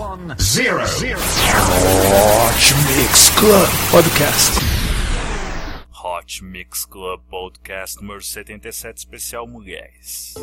zero, zero. Hot Mix Club Podcast. Hot Mix Club Podcast número 77 especial mulheres.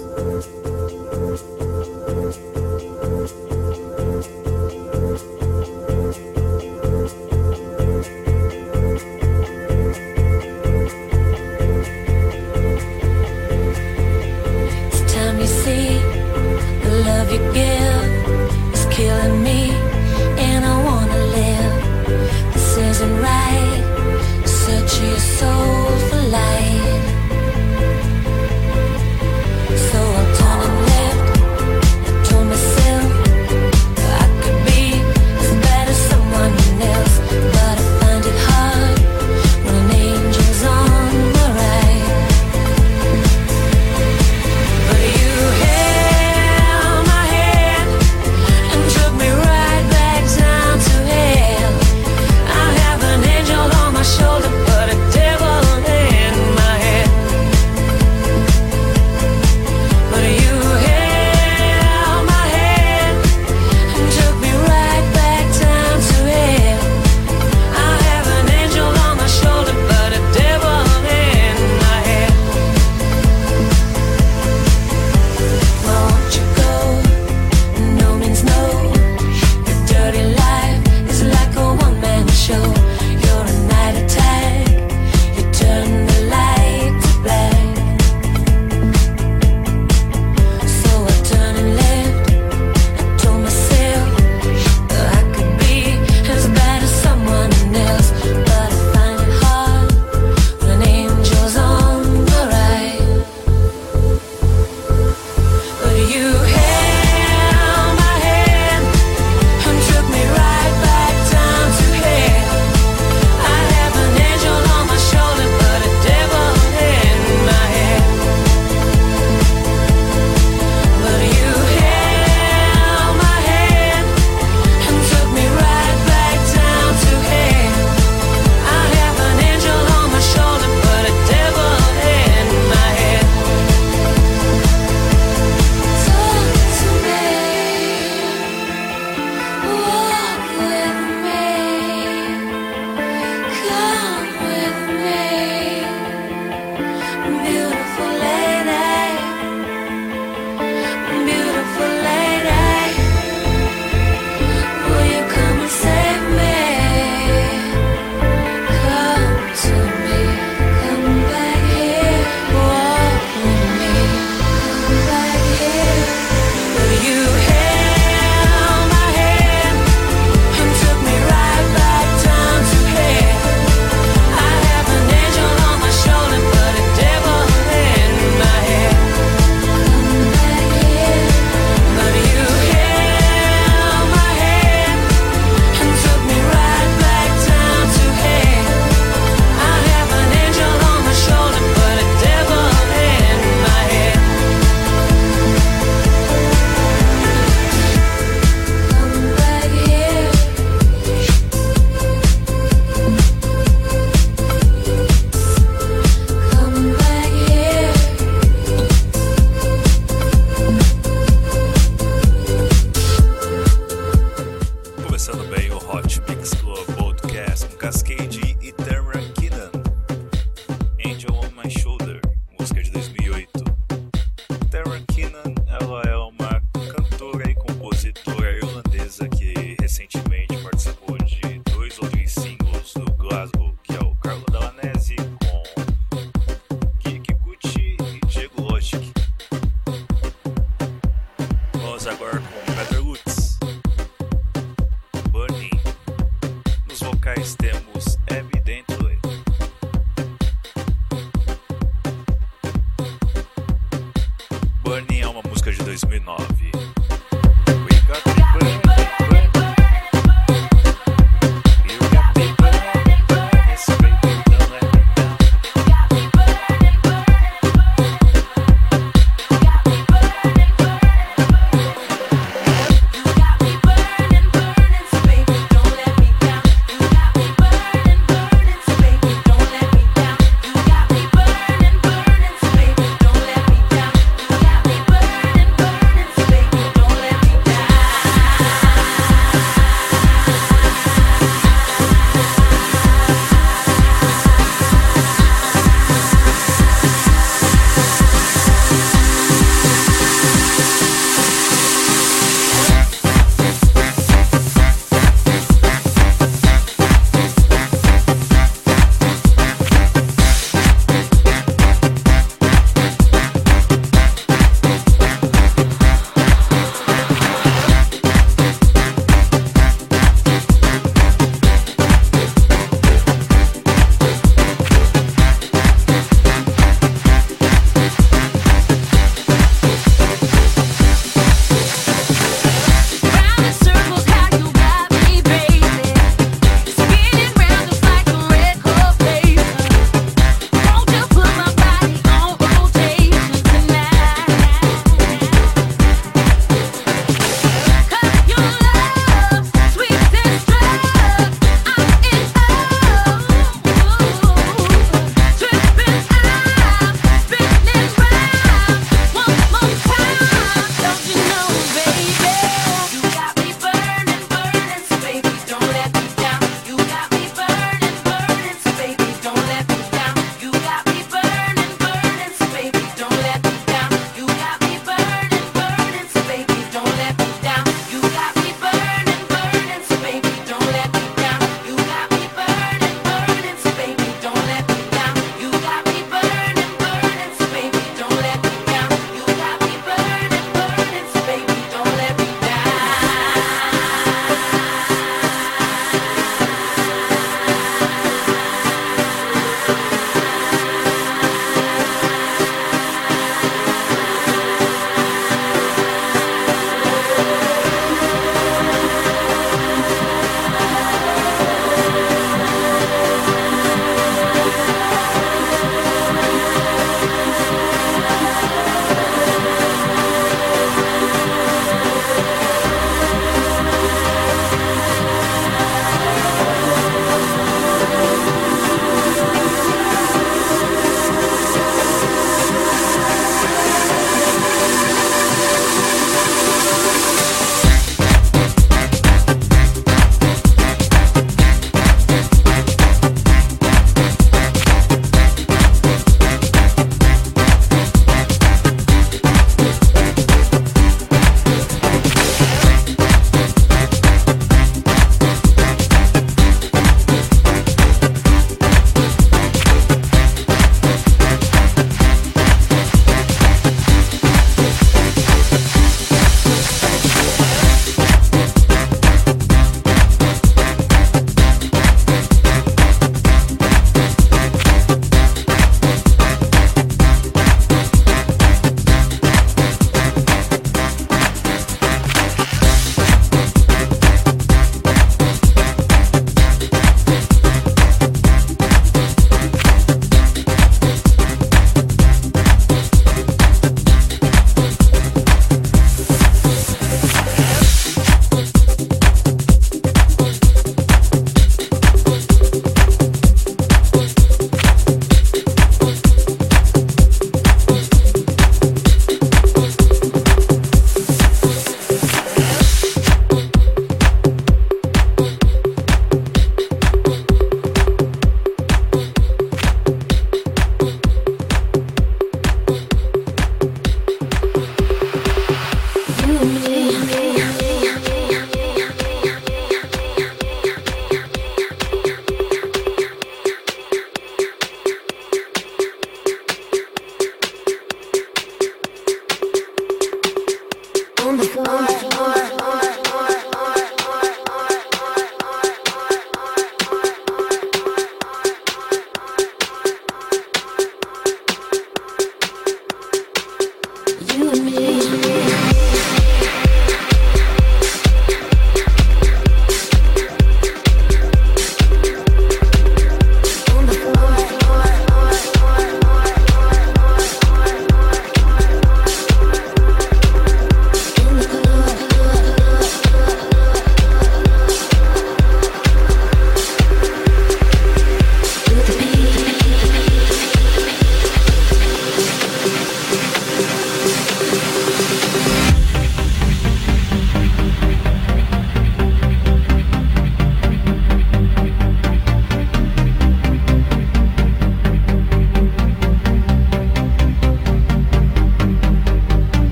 on the floor.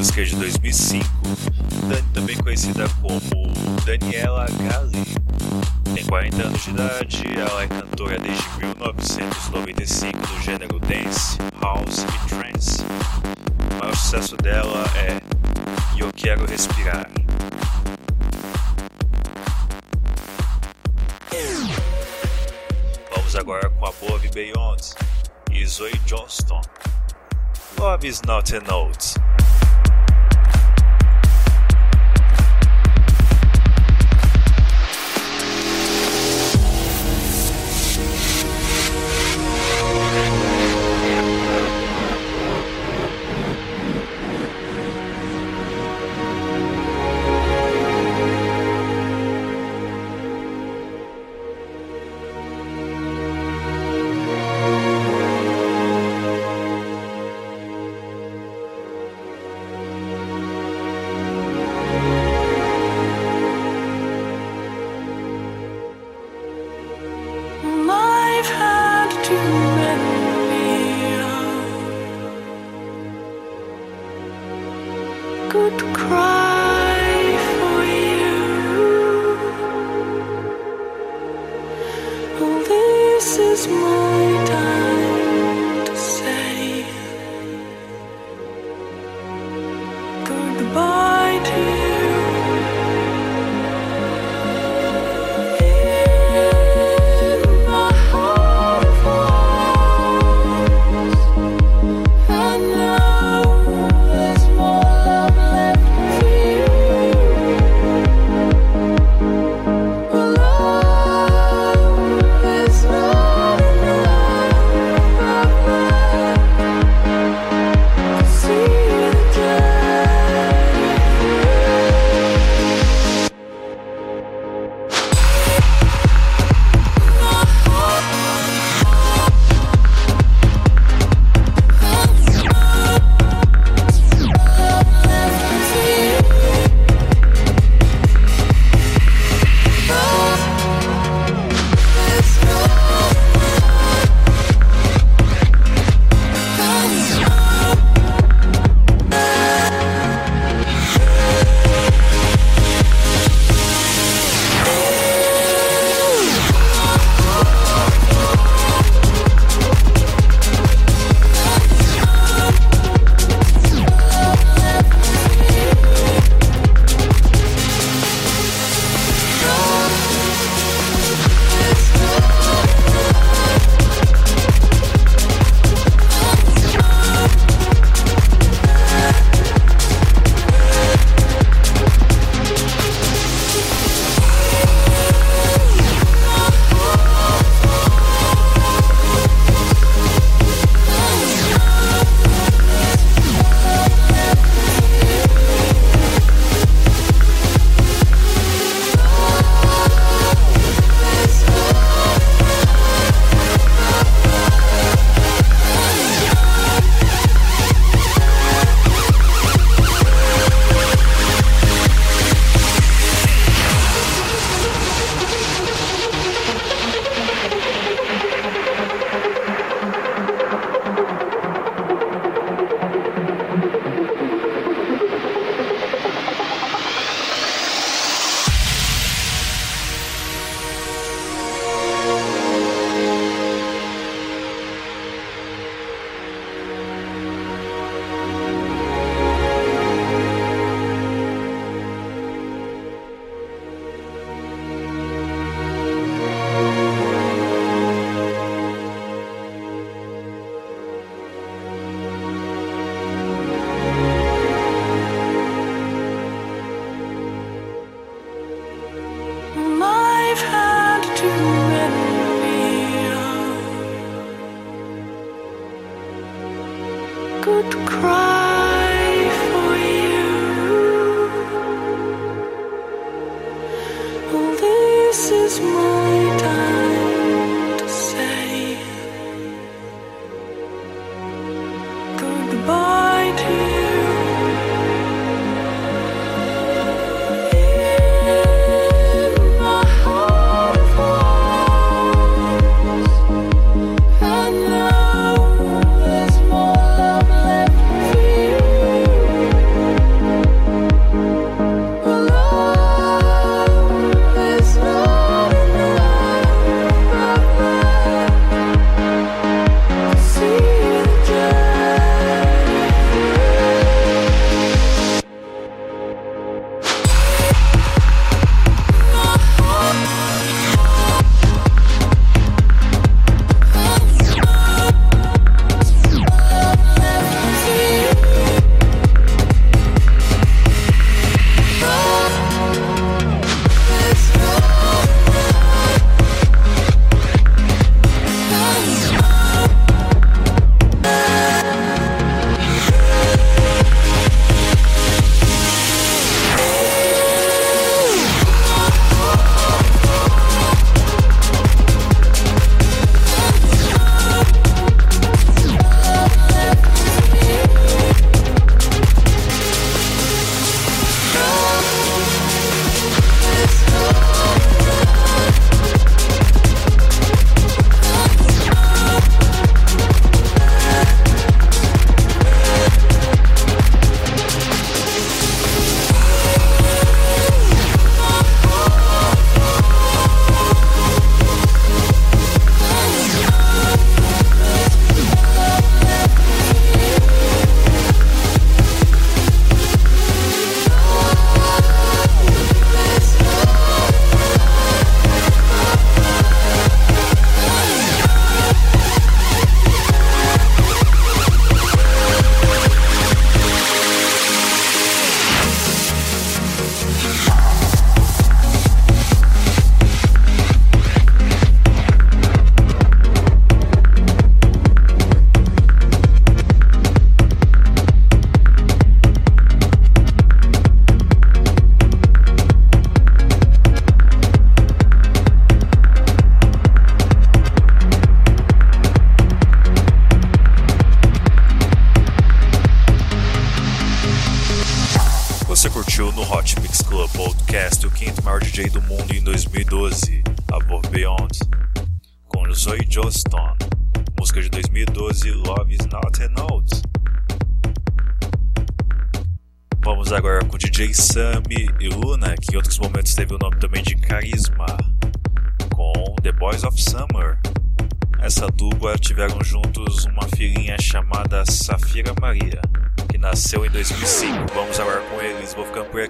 Música de 2005. Dan- também conhecida como Daniela Gali. Tem 40 anos de idade, ela é cantora desde 1995 do gênero dance, house e trance. O maior sucesso dela é Eu Quero Respirar. Vamos agora com Above Beyond e Zoe Johnston. Love is not a note.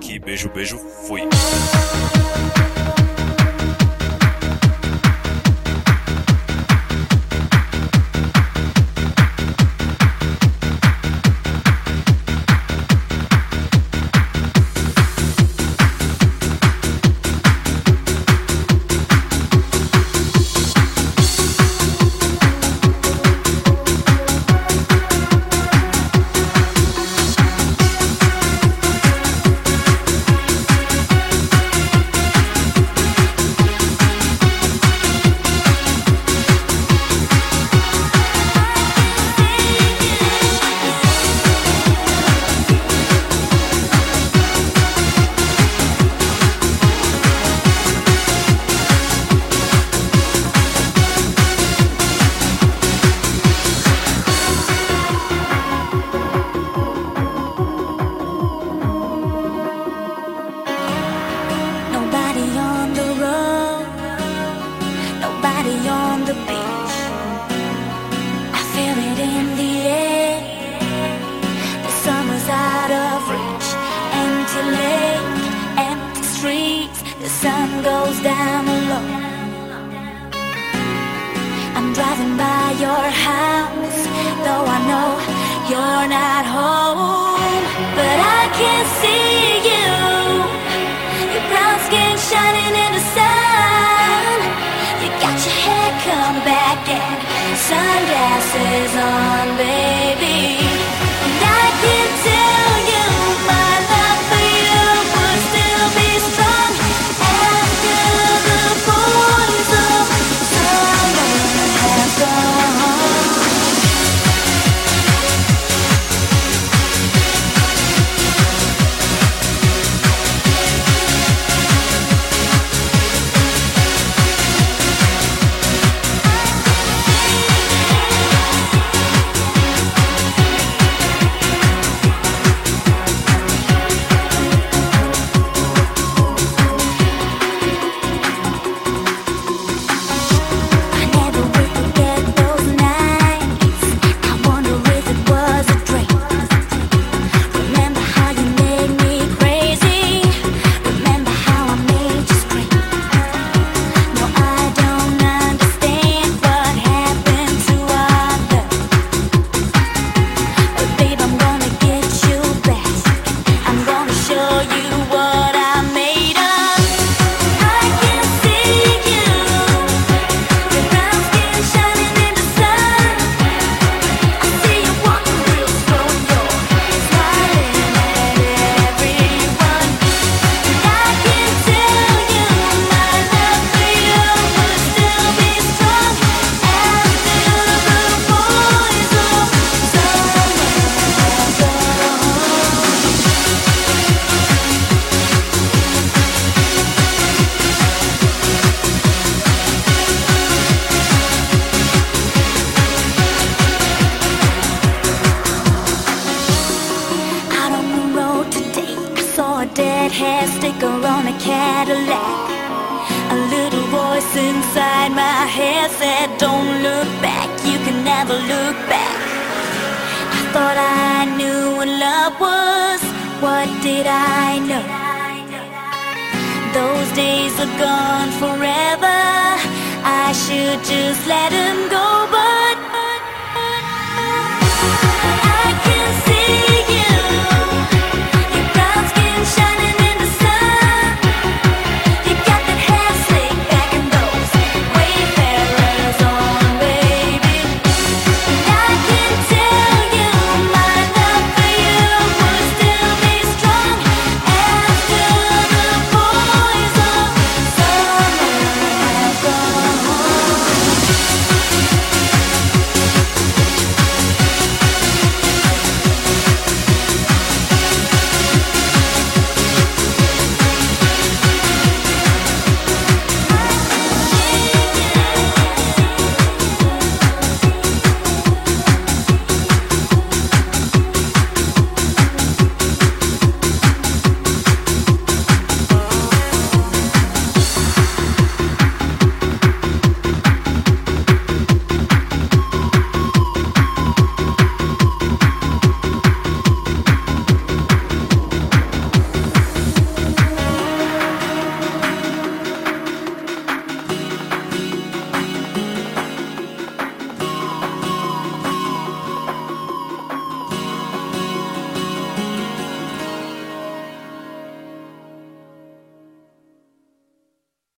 aqui. Beijo, beijo, fui. sun goes down alone. I'm driving by your house, though I know you're not home. But I can see you, your brown skin shining in the sun. You got your hair come back and sunglasses on, baby. And I can tell. did I know those days are gone forever? I should just let them go.